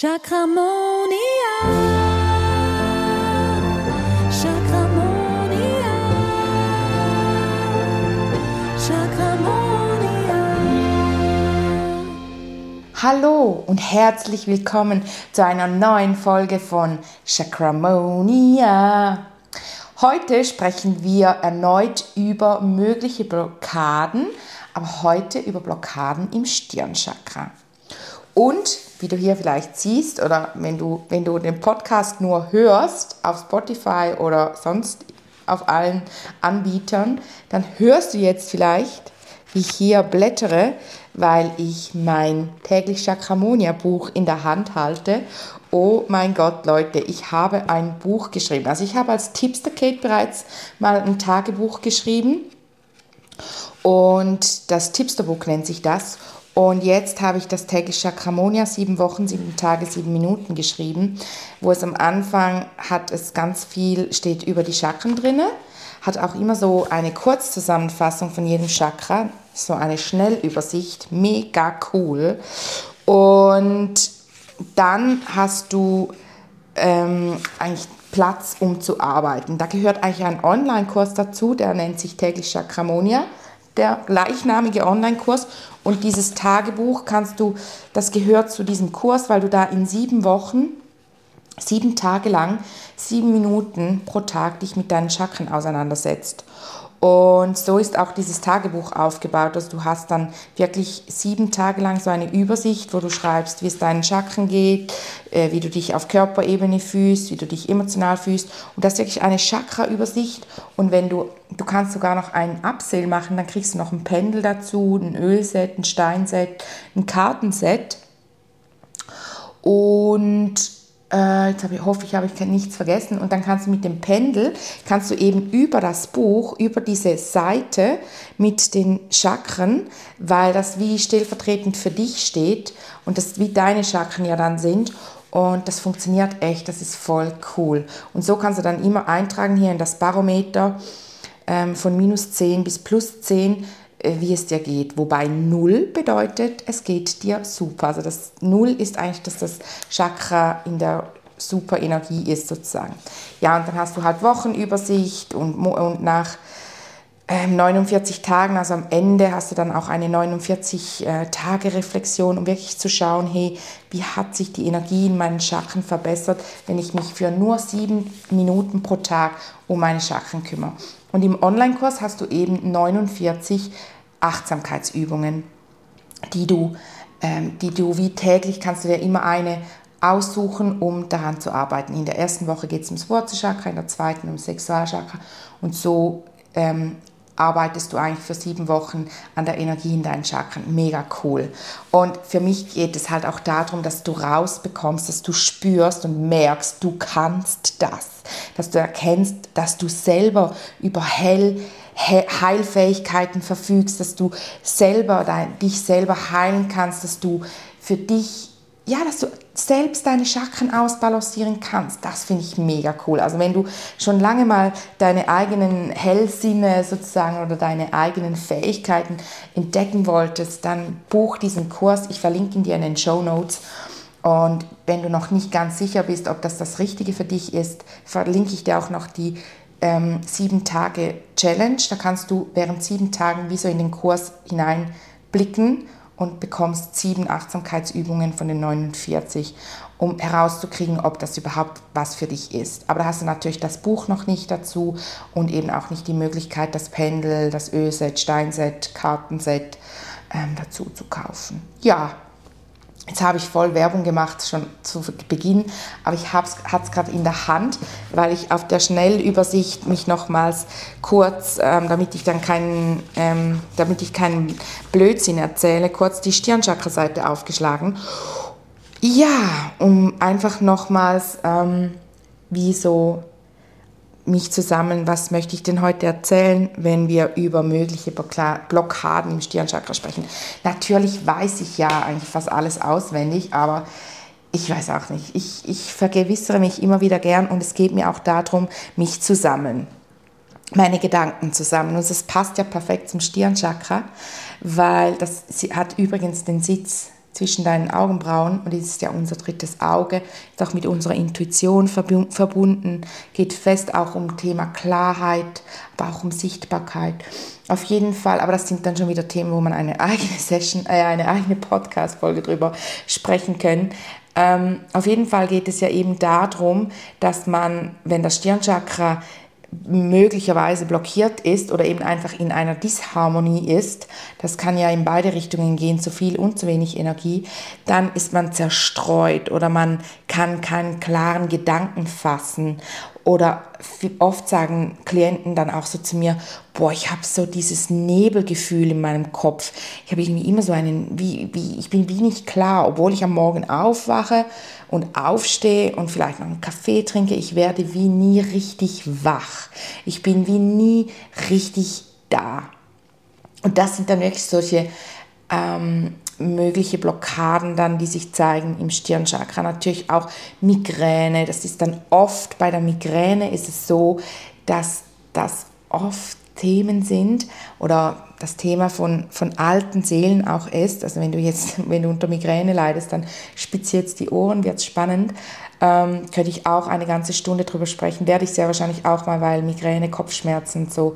Chakramonia. Chakramonia. Chakramonia. Hallo und herzlich willkommen zu einer neuen Folge von Chakramonia. Heute sprechen wir erneut über mögliche Blockaden, aber heute über Blockaden im Stirnchakra. Und wie du hier vielleicht siehst oder wenn du, wenn du den Podcast nur hörst auf Spotify oder sonst auf allen Anbietern, dann hörst du jetzt vielleicht, wie ich hier blättere, weil ich mein täglich Chakramonia Buch in der Hand halte. Oh mein Gott, Leute, ich habe ein Buch geschrieben. Also ich habe als Tipster Kate bereits mal ein Tagebuch geschrieben und das Tipsterbuch nennt sich das. Und jetzt habe ich das tägliche Chakramonia, sieben Wochen, sieben Tage, sieben Minuten geschrieben, wo es am Anfang hat es ganz viel, steht über die Chakren drinne, hat auch immer so eine Kurzzusammenfassung von jedem Chakra, so eine Schnellübersicht, mega cool. Und dann hast du ähm, eigentlich Platz, um zu arbeiten. Da gehört eigentlich ein Online-Kurs dazu, der nennt sich täglich Chakramonia der gleichnamige Online-Kurs. Und dieses Tagebuch kannst du, das gehört zu diesem Kurs, weil du da in sieben Wochen, sieben Tage lang, sieben Minuten pro Tag dich mit deinen Chakren auseinandersetzt. Und so ist auch dieses Tagebuch aufgebaut. Also du hast dann wirklich sieben Tage lang so eine Übersicht, wo du schreibst, wie es deinen Chakren geht, äh, wie du dich auf Körperebene fühlst, wie du dich emotional fühlst. Und das ist wirklich eine Chakra-Übersicht. Und wenn du, du kannst sogar noch einen Upsale machen, dann kriegst du noch ein Pendel dazu, ein Ölset, ein Steinset, ein Kartenset. Und äh, jetzt ich, hoffe ich, habe ich nichts vergessen. Und dann kannst du mit dem Pendel, kannst du eben über das Buch, über diese Seite mit den Chakren, weil das wie stellvertretend für dich steht und das wie deine Chakren ja dann sind. Und das funktioniert echt, das ist voll cool. Und so kannst du dann immer eintragen hier in das Barometer ähm, von minus 10 bis plus 10, äh, wie es dir geht. Wobei 0 bedeutet, es geht dir super. Also das 0 ist eigentlich, dass das Chakra in der super Energie ist sozusagen. Ja, und dann hast du halt Wochenübersicht und, und nach 49 Tagen, also am Ende hast du dann auch eine 49-Tage-Reflexion, äh, um wirklich zu schauen, hey, wie hat sich die Energie in meinen Chakren verbessert, wenn ich mich für nur sieben Minuten pro Tag um meine Chakren kümmere. Und im Online-Kurs hast du eben 49 Achtsamkeitsübungen, die du, ähm, die du wie täglich kannst du dir immer eine aussuchen, um daran zu arbeiten. In der ersten Woche geht es ums Wurzelchakra, in der zweiten ums Sexualchakra und so ähm, arbeitest du eigentlich für sieben Wochen an der Energie in deinen Chakren. Mega cool. Und für mich geht es halt auch darum, dass du rausbekommst, dass du spürst und merkst, du kannst das. Dass du erkennst, dass du selber über hell Heilfähigkeiten verfügst, dass du selber dein, dich selber heilen kannst, dass du für dich ja, dass du selbst deine Chakren ausbalancieren kannst, das finde ich mega cool. Also wenn du schon lange mal deine eigenen Hellsinne sozusagen oder deine eigenen Fähigkeiten entdecken wolltest, dann buch diesen Kurs. Ich verlinke ihn dir in den Show Notes. Und wenn du noch nicht ganz sicher bist, ob das das Richtige für dich ist, verlinke ich dir auch noch die ähm, sieben Tage Challenge. Da kannst du während sieben Tagen wie so in den Kurs hineinblicken und bekommst sieben Achtsamkeitsübungen von den 49, um herauszukriegen, ob das überhaupt was für dich ist. Aber da hast du natürlich das Buch noch nicht dazu und eben auch nicht die Möglichkeit, das Pendel, das Ölset, Steinset, Kartenset ähm, dazu zu kaufen. Ja, Jetzt habe ich voll Werbung gemacht, schon zu Beginn, aber ich habe es gerade in der Hand, weil ich auf der Schnellübersicht mich nochmals kurz, ähm, damit ich dann keinen, ähm, damit ich keinen Blödsinn erzähle, kurz die Stirnchakra-Seite aufgeschlagen. Ja, um einfach nochmals, ähm, wie so mich zusammen, was möchte ich denn heute erzählen, wenn wir über mögliche Blockaden im Stirnchakra sprechen. Natürlich weiß ich ja eigentlich fast alles auswendig, aber ich weiß auch nicht. Ich, ich vergewissere mich immer wieder gern und es geht mir auch darum, mich zu sammeln. Meine Gedanken zusammen. Und es passt ja perfekt zum Stirnchakra, weil das hat übrigens den Sitz zwischen deinen Augenbrauen und das ist ja unser drittes Auge, ist auch mit unserer Intuition verbunden, geht fest auch um Thema Klarheit, aber auch um Sichtbarkeit. Auf jeden Fall, aber das sind dann schon wieder Themen, wo man eine eigene Session, äh, eine eigene Podcast-Folge drüber sprechen können. Ähm, auf jeden Fall geht es ja eben darum, dass man, wenn das Stirnchakra möglicherweise blockiert ist oder eben einfach in einer Disharmonie ist, das kann ja in beide Richtungen gehen, zu viel und zu wenig Energie, dann ist man zerstreut oder man kann keinen klaren Gedanken fassen oder oft sagen Klienten dann auch so zu mir, boah, ich habe so dieses Nebelgefühl in meinem Kopf. Ich habe irgendwie immer so einen, wie, wie, ich bin wie nicht klar, obwohl ich am Morgen aufwache und aufstehe und vielleicht noch einen Kaffee trinke, ich werde wie nie richtig wach. Ich bin wie nie richtig da. Und das sind dann wirklich solche ähm, mögliche Blockaden dann, die sich zeigen im Stirnchakra. Natürlich auch Migräne. Das ist dann oft bei der Migräne ist es so, dass das oft Themen sind oder das Thema von, von alten Seelen auch ist. Also wenn du jetzt, wenn du unter Migräne leidest, dann spitz jetzt die Ohren, wird spannend. Ähm, könnte ich auch eine ganze Stunde drüber sprechen. Werde ich sehr wahrscheinlich auch mal, weil Migräne, Kopfschmerzen so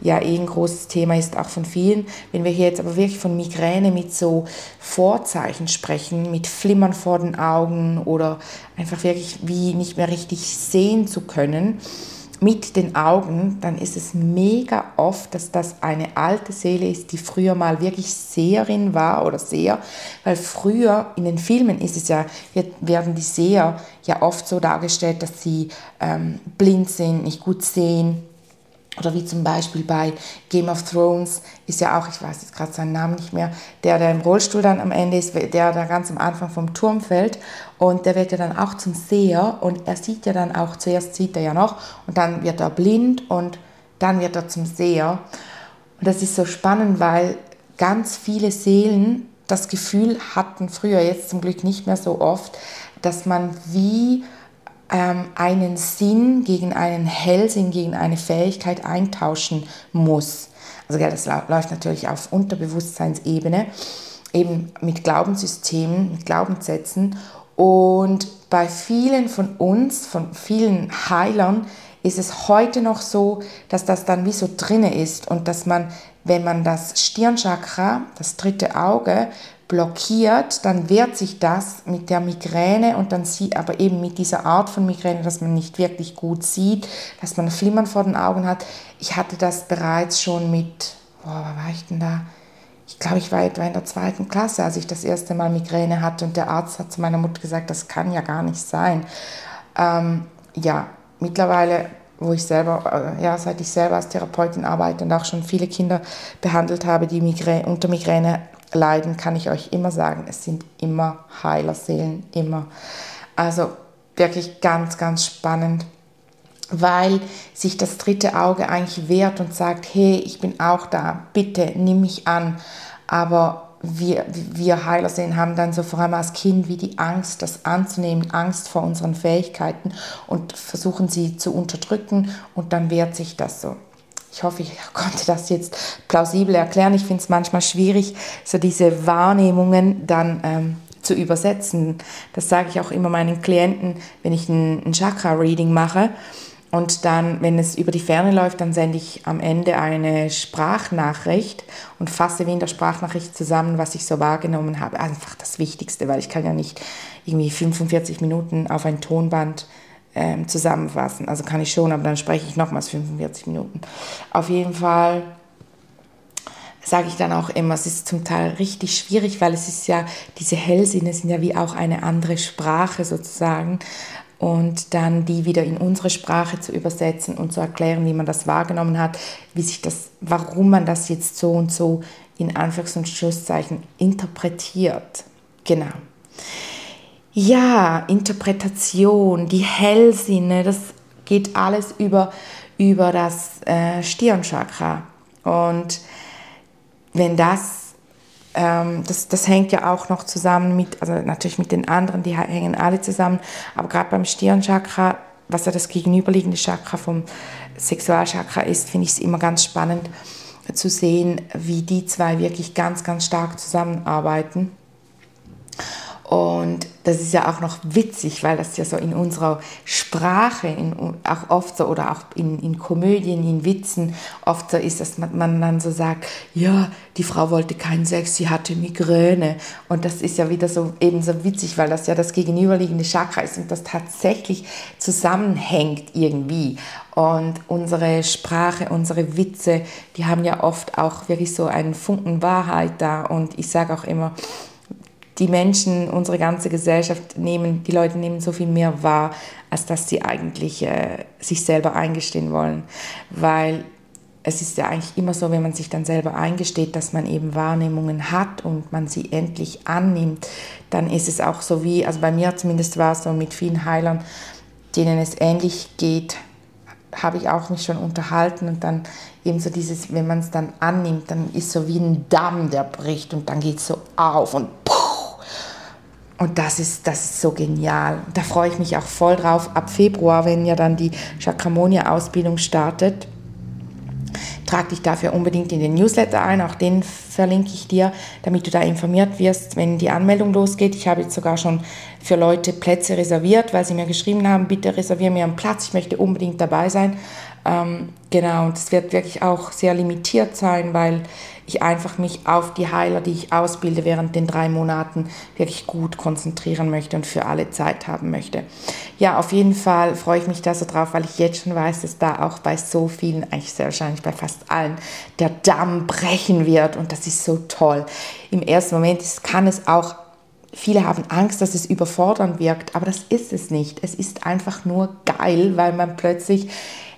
ja eh ein großes Thema ist, auch von vielen. Wenn wir hier jetzt aber wirklich von Migräne mit so Vorzeichen sprechen, mit Flimmern vor den Augen oder einfach wirklich wie nicht mehr richtig sehen zu können, mit den Augen, dann ist es mega oft, dass das eine alte Seele ist, die früher mal wirklich Seherin war oder Seher, weil früher in den Filmen ist es ja, werden die Seher ja oft so dargestellt, dass sie ähm, blind sind, nicht gut sehen, oder wie zum Beispiel bei Game of Thrones ist ja auch, ich weiß jetzt gerade seinen Namen nicht mehr, der, der im Rollstuhl dann am Ende ist, der da ganz am Anfang vom Turm fällt und der wird ja dann auch zum Seher und er sieht ja dann auch, zuerst sieht er ja noch und dann wird er blind und dann wird er zum Seher. Und das ist so spannend, weil ganz viele Seelen das Gefühl hatten, früher jetzt zum Glück nicht mehr so oft, dass man wie ähm, einen Sinn gegen einen Hellsinn, gegen eine Fähigkeit eintauschen muss. Also ja, das läuft natürlich auf Unterbewusstseinsebene, eben mit Glaubenssystemen, mit Glaubenssätzen. Und bei vielen von uns, von vielen Heilern, ist es heute noch so, dass das dann wie so drinne ist und dass man, wenn man das Stirnchakra, das dritte Auge, blockiert, dann wehrt sich das mit der Migräne und dann sieht aber eben mit dieser Art von Migräne, dass man nicht wirklich gut sieht, dass man Flimmern vor den Augen hat. Ich hatte das bereits schon mit, boah, war ich denn da? Ich glaube, ich war etwa in der zweiten Klasse, als ich das erste Mal Migräne hatte und der Arzt hat zu meiner Mutter gesagt, das kann ja gar nicht sein. Ähm, ja, mittlerweile wo ich selber, äh, ja, seit ich selber als Therapeutin arbeite und auch schon viele Kinder behandelt habe, die Migräne, unter Migräne leiden, kann ich euch immer sagen, es sind immer Heilerseelen, immer. Also wirklich ganz, ganz spannend, weil sich das dritte Auge eigentlich wehrt und sagt, hey, ich bin auch da, bitte nimm mich an. Aber wir, wir Heilerseelen haben dann so vor allem als Kind wie die Angst, das anzunehmen, Angst vor unseren Fähigkeiten und versuchen sie zu unterdrücken und dann wehrt sich das so. Ich hoffe, ich konnte das jetzt plausibel erklären. Ich finde es manchmal schwierig, so diese Wahrnehmungen dann ähm, zu übersetzen. Das sage ich auch immer meinen Klienten, wenn ich ein, ein Chakra-Reading mache. Und dann, wenn es über die Ferne läuft, dann sende ich am Ende eine Sprachnachricht und fasse wie in der Sprachnachricht zusammen, was ich so wahrgenommen habe. Einfach das Wichtigste, weil ich kann ja nicht irgendwie 45 Minuten auf ein Tonband ähm, zusammenfassen. Also kann ich schon, aber dann spreche ich nochmals 45 Minuten. Auf jeden Fall sage ich dann auch immer, es ist zum Teil richtig schwierig, weil es ist ja, diese Hellsinne sind ja wie auch eine andere Sprache sozusagen. Und dann die wieder in unsere Sprache zu übersetzen und zu erklären, wie man das wahrgenommen hat, wie sich das, warum man das jetzt so und so in Anführungs- und Schlusszeichen interpretiert. Genau. Ja, Interpretation, die Hellsinne, das geht alles über, über das äh, Stirnchakra. Und wenn das, ähm, das, das hängt ja auch noch zusammen mit, also natürlich mit den anderen, die hängen alle zusammen, aber gerade beim Stirnchakra, was ja das gegenüberliegende Chakra vom Sexualchakra ist, finde ich es immer ganz spannend zu sehen, wie die zwei wirklich ganz, ganz stark zusammenarbeiten. Und das ist ja auch noch witzig, weil das ja so in unserer Sprache, in, auch oft so, oder auch in, in Komödien, in Witzen, oft so ist, dass man, man dann so sagt, ja, die Frau wollte keinen Sex, sie hatte Migräne. Und das ist ja wieder so eben so witzig, weil das ja das gegenüberliegende Chakra ist und das tatsächlich zusammenhängt irgendwie. Und unsere Sprache, unsere Witze, die haben ja oft auch wirklich so einen Funken Wahrheit da. Und ich sage auch immer, die Menschen, unsere ganze Gesellschaft nehmen, die Leute nehmen so viel mehr wahr, als dass sie eigentlich äh, sich selber eingestehen wollen. Weil es ist ja eigentlich immer so, wenn man sich dann selber eingesteht, dass man eben Wahrnehmungen hat und man sie endlich annimmt, dann ist es auch so wie, also bei mir zumindest war es so mit vielen Heilern, denen es ähnlich geht, habe ich auch mich schon unterhalten und dann eben so dieses, wenn man es dann annimmt, dann ist so wie ein Damm, der bricht und dann geht es so auf und und das ist, das ist so genial. Da freue ich mich auch voll drauf. Ab Februar, wenn ja dann die Chakramonia-Ausbildung startet, trag dich dafür unbedingt in den Newsletter ein. Auch den verlinke ich dir, damit du da informiert wirst, wenn die Anmeldung losgeht. Ich habe jetzt sogar schon für Leute Plätze reserviert, weil sie mir geschrieben haben, bitte reserviere mir einen Platz, ich möchte unbedingt dabei sein. Ähm, genau, und es wird wirklich auch sehr limitiert sein, weil ich einfach mich auf die Heiler, die ich ausbilde während den drei Monaten, wirklich gut konzentrieren möchte und für alle Zeit haben möchte. Ja, auf jeden Fall freue ich mich da so drauf, weil ich jetzt schon weiß, dass da auch bei so vielen, eigentlich sehr wahrscheinlich bei fast allen, der Damm brechen wird und das ist so toll. Im ersten Moment kann es auch Viele haben Angst, dass es überfordernd wirkt, aber das ist es nicht. Es ist einfach nur geil, weil man plötzlich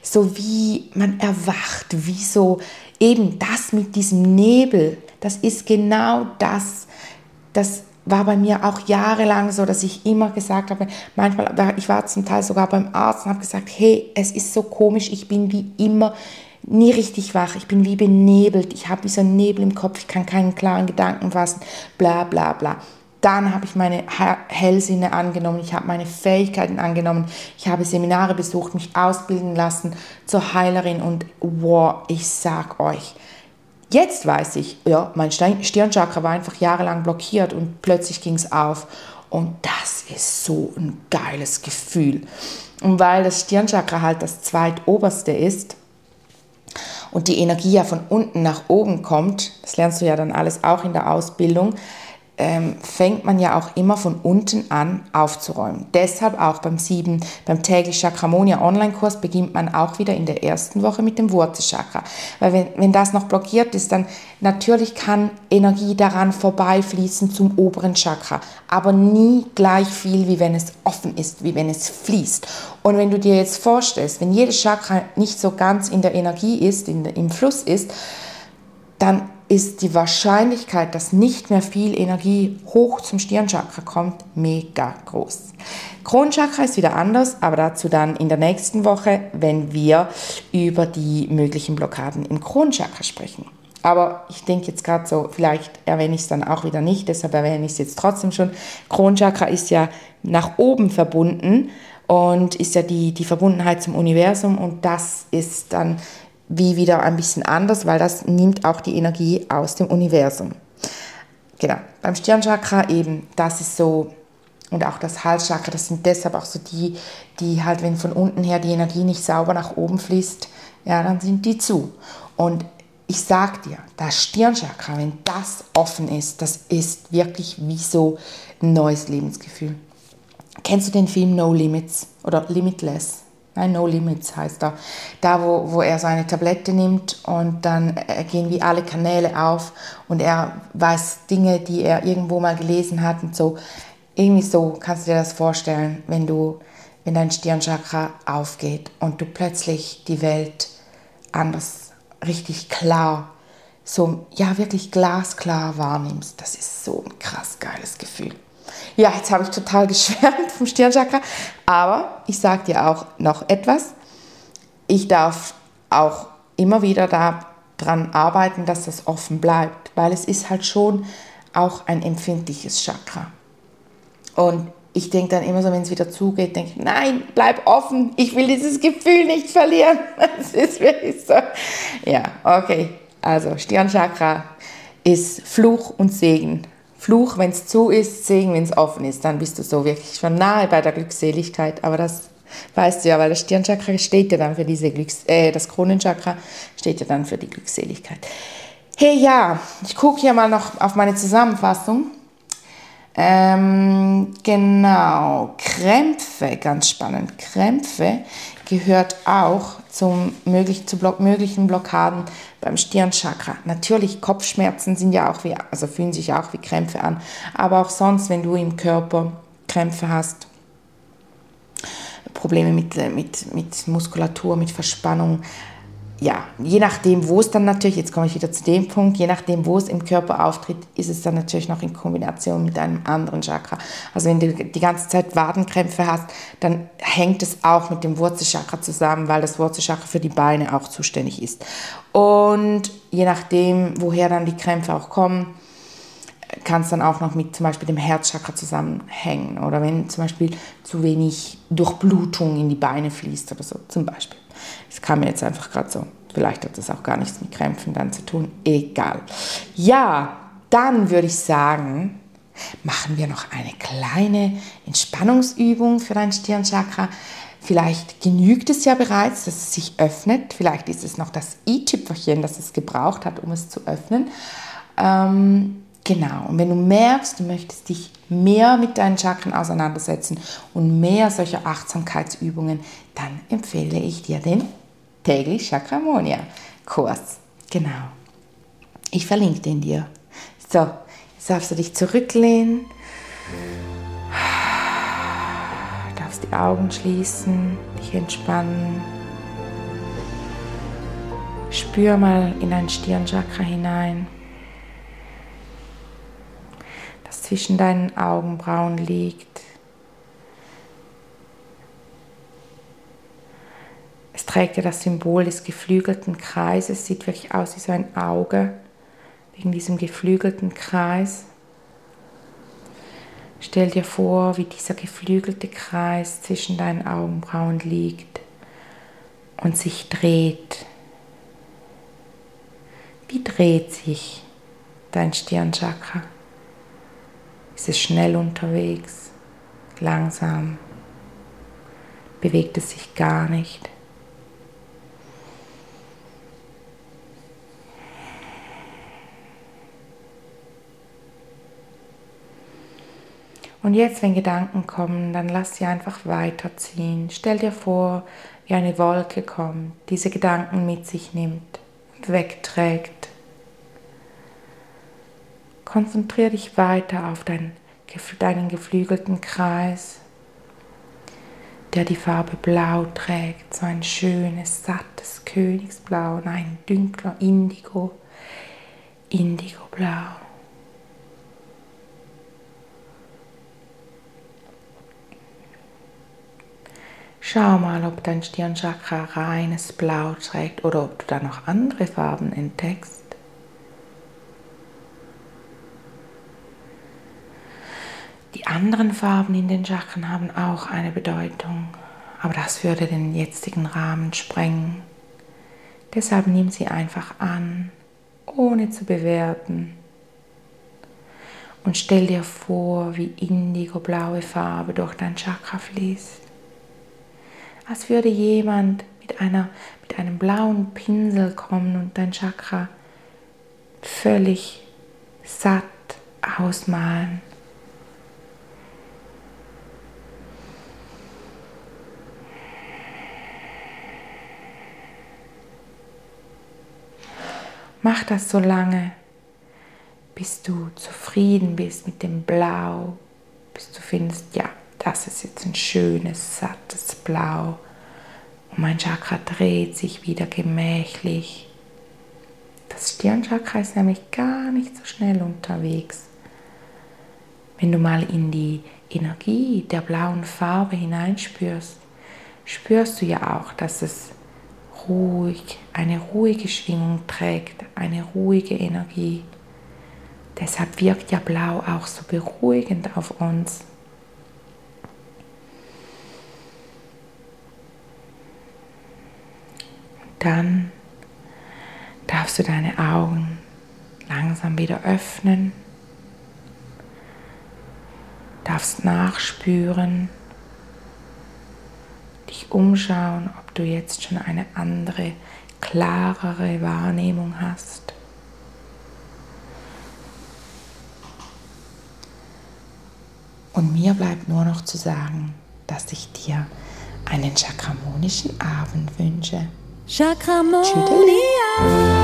so wie man erwacht, wie so eben das mit diesem Nebel, das ist genau das, das war bei mir auch jahrelang so, dass ich immer gesagt habe, manchmal, ich war zum Teil sogar beim Arzt und habe gesagt, hey, es ist so komisch, ich bin wie immer nie richtig wach, ich bin wie benebelt, ich habe wie so einen Nebel im Kopf, ich kann keinen klaren Gedanken fassen, bla bla bla. Dann habe ich meine Hellsinne angenommen, ich habe meine Fähigkeiten angenommen, ich habe Seminare besucht, mich ausbilden lassen zur Heilerin und wow, ich sag euch, jetzt weiß ich, ja, mein Stirnchakra war einfach jahrelang blockiert und plötzlich ging es auf. Und das ist so ein geiles Gefühl. Und weil das Stirnchakra halt das zweitoberste ist, und die Energie ja von unten nach oben kommt, das lernst du ja dann alles auch in der Ausbildung, ähm, fängt man ja auch immer von unten an aufzuräumen. Deshalb auch beim 7, beim täglich Chakramonia Online-Kurs beginnt man auch wieder in der ersten Woche mit dem Wurzelchakra. Weil wenn, wenn das noch blockiert ist, dann natürlich kann Energie daran vorbeifließen zum oberen Chakra, aber nie gleich viel, wie wenn es offen ist, wie wenn es fließt. Und wenn du dir jetzt vorstellst, wenn jedes Chakra nicht so ganz in der Energie ist, in, im Fluss ist, dann ist die Wahrscheinlichkeit, dass nicht mehr viel Energie hoch zum Stirnchakra kommt, mega groß. Kronchakra ist wieder anders, aber dazu dann in der nächsten Woche, wenn wir über die möglichen Blockaden im Kronchakra sprechen. Aber ich denke jetzt gerade so, vielleicht erwähne ich es dann auch wieder nicht, deshalb erwähne ich es jetzt trotzdem schon. Kronchakra ist ja nach oben verbunden und ist ja die, die Verbundenheit zum Universum und das ist dann wie wieder ein bisschen anders, weil das nimmt auch die Energie aus dem Universum. Genau, beim Stirnchakra eben, das ist so, und auch das Halschakra, das sind deshalb auch so die, die halt, wenn von unten her die Energie nicht sauber nach oben fließt, ja, dann sind die zu. Und ich sag dir, das Stirnchakra, wenn das offen ist, das ist wirklich wie so ein neues Lebensgefühl. Kennst du den Film No Limits oder Limitless? Nein, No Limits heißt er. Da, wo, wo er seine Tablette nimmt und dann äh, gehen wie alle Kanäle auf und er weiß Dinge, die er irgendwo mal gelesen hat und so. Irgendwie so kannst du dir das vorstellen, wenn du, wenn dein Stirnchakra aufgeht und du plötzlich die Welt anders, richtig klar, so, ja, wirklich glasklar wahrnimmst. Das ist so ein krass geiles Gefühl. Ja, jetzt habe ich total geschwärmt vom Stirnchakra, aber ich sage dir auch noch etwas. Ich darf auch immer wieder daran arbeiten, dass das offen bleibt, weil es ist halt schon auch ein empfindliches Chakra. Und ich denke dann immer so, wenn es wieder zugeht, denke ich, nein, bleib offen, ich will dieses Gefühl nicht verlieren. Es ist wirklich so. Ja, okay. Also Stirnchakra ist Fluch und Segen Fluch, wenn es zu ist, Segen, wenn es offen ist. Dann bist du so wirklich schon nahe bei der Glückseligkeit. Aber das weißt du ja, weil das Stirnchakra steht ja dann für diese Glücks... Äh, das Kronenchakra steht ja dann für die Glückseligkeit. Hey, ja, ich gucke hier mal noch auf meine Zusammenfassung. Ähm, genau, Krämpfe, ganz spannend. Krämpfe gehört auch zum möglich, zu Block, möglichen Blockaden beim Stirnchakra. Natürlich, Kopfschmerzen sind ja auch wie, also fühlen sich auch wie Krämpfe an, aber auch sonst, wenn du im Körper Krämpfe hast, Probleme mit, mit, mit Muskulatur, mit Verspannung, ja, je nachdem, wo es dann natürlich, jetzt komme ich wieder zu dem Punkt, je nachdem, wo es im Körper auftritt, ist es dann natürlich noch in Kombination mit einem anderen Chakra. Also wenn du die ganze Zeit Wadenkrämpfe hast, dann hängt es auch mit dem Wurzelchakra zusammen, weil das Wurzelchakra für die Beine auch zuständig ist. Und je nachdem, woher dann die Krämpfe auch kommen, kann es dann auch noch mit zum Beispiel dem Herzchakra zusammenhängen. Oder wenn zum Beispiel zu wenig Durchblutung in die Beine fließt oder so, zum Beispiel. Das kam mir jetzt einfach gerade so. Vielleicht hat das auch gar nichts mit Krämpfen dann zu tun. Egal. Ja, dann würde ich sagen, machen wir noch eine kleine Entspannungsübung für dein Stirnchakra. Vielleicht genügt es ja bereits, dass es sich öffnet. Vielleicht ist es noch das i-Tüpferchen, das es gebraucht hat, um es zu öffnen. Ähm, genau. Und wenn du merkst, du möchtest dich mehr mit deinen Chakren auseinandersetzen und mehr solcher Achtsamkeitsübungen, dann empfehle ich dir den täglich Chakramonia Kurs. Genau. Ich verlinke den dir. So, jetzt darfst du dich zurücklehnen. Darfst die Augen schließen, dich entspannen. Spür mal in dein Stirnchakra hinein, das zwischen deinen Augenbrauen liegt. Es trägt ja das Symbol des geflügelten Kreises, sieht wirklich aus wie so ein Auge, wegen diesem geflügelten Kreis. Stell dir vor, wie dieser geflügelte Kreis zwischen deinen Augenbrauen liegt und sich dreht. Wie dreht sich dein Stirnchakra? Ist es schnell unterwegs, langsam? Bewegt es sich gar nicht? Und jetzt, wenn Gedanken kommen, dann lass sie einfach weiterziehen. Stell dir vor, wie eine Wolke kommt, diese Gedanken mit sich nimmt und wegträgt. Konzentriere dich weiter auf dein, deinen geflügelten Kreis, der die Farbe Blau trägt, so ein schönes, sattes Königsblau, ein dunkler Indigo, Indigoblau. Schau mal, ob dein Stirnchakra reines Blau trägt oder ob du da noch andere Farben entdeckst. Die anderen Farben in den Chakren haben auch eine Bedeutung, aber das würde den jetzigen Rahmen sprengen. Deshalb nimm sie einfach an, ohne zu bewerten. Und stell dir vor, wie indigo-blaue Farbe durch dein Chakra fließt als würde jemand mit, einer, mit einem blauen Pinsel kommen und dein Chakra völlig satt ausmalen. Mach das so lange, bis du zufrieden bist mit dem Blau, bis du findest, ja, das ist jetzt ein schönes, sattes Blau. Und mein Chakra dreht sich wieder gemächlich. Das Stirnchakra ist nämlich gar nicht so schnell unterwegs. Wenn du mal in die Energie der blauen Farbe hineinspürst, spürst du ja auch, dass es ruhig, eine ruhige Schwingung trägt, eine ruhige Energie. Deshalb wirkt ja Blau auch so beruhigend auf uns. dann darfst du deine Augen langsam wieder öffnen darfst nachspüren, dich umschauen, ob du jetzt schon eine andere, klarere Wahrnehmung hast. Und mir bleibt nur noch zu sagen, dass ich dir einen chakramonischen Abend wünsche. Chakramonia. Chakramonia.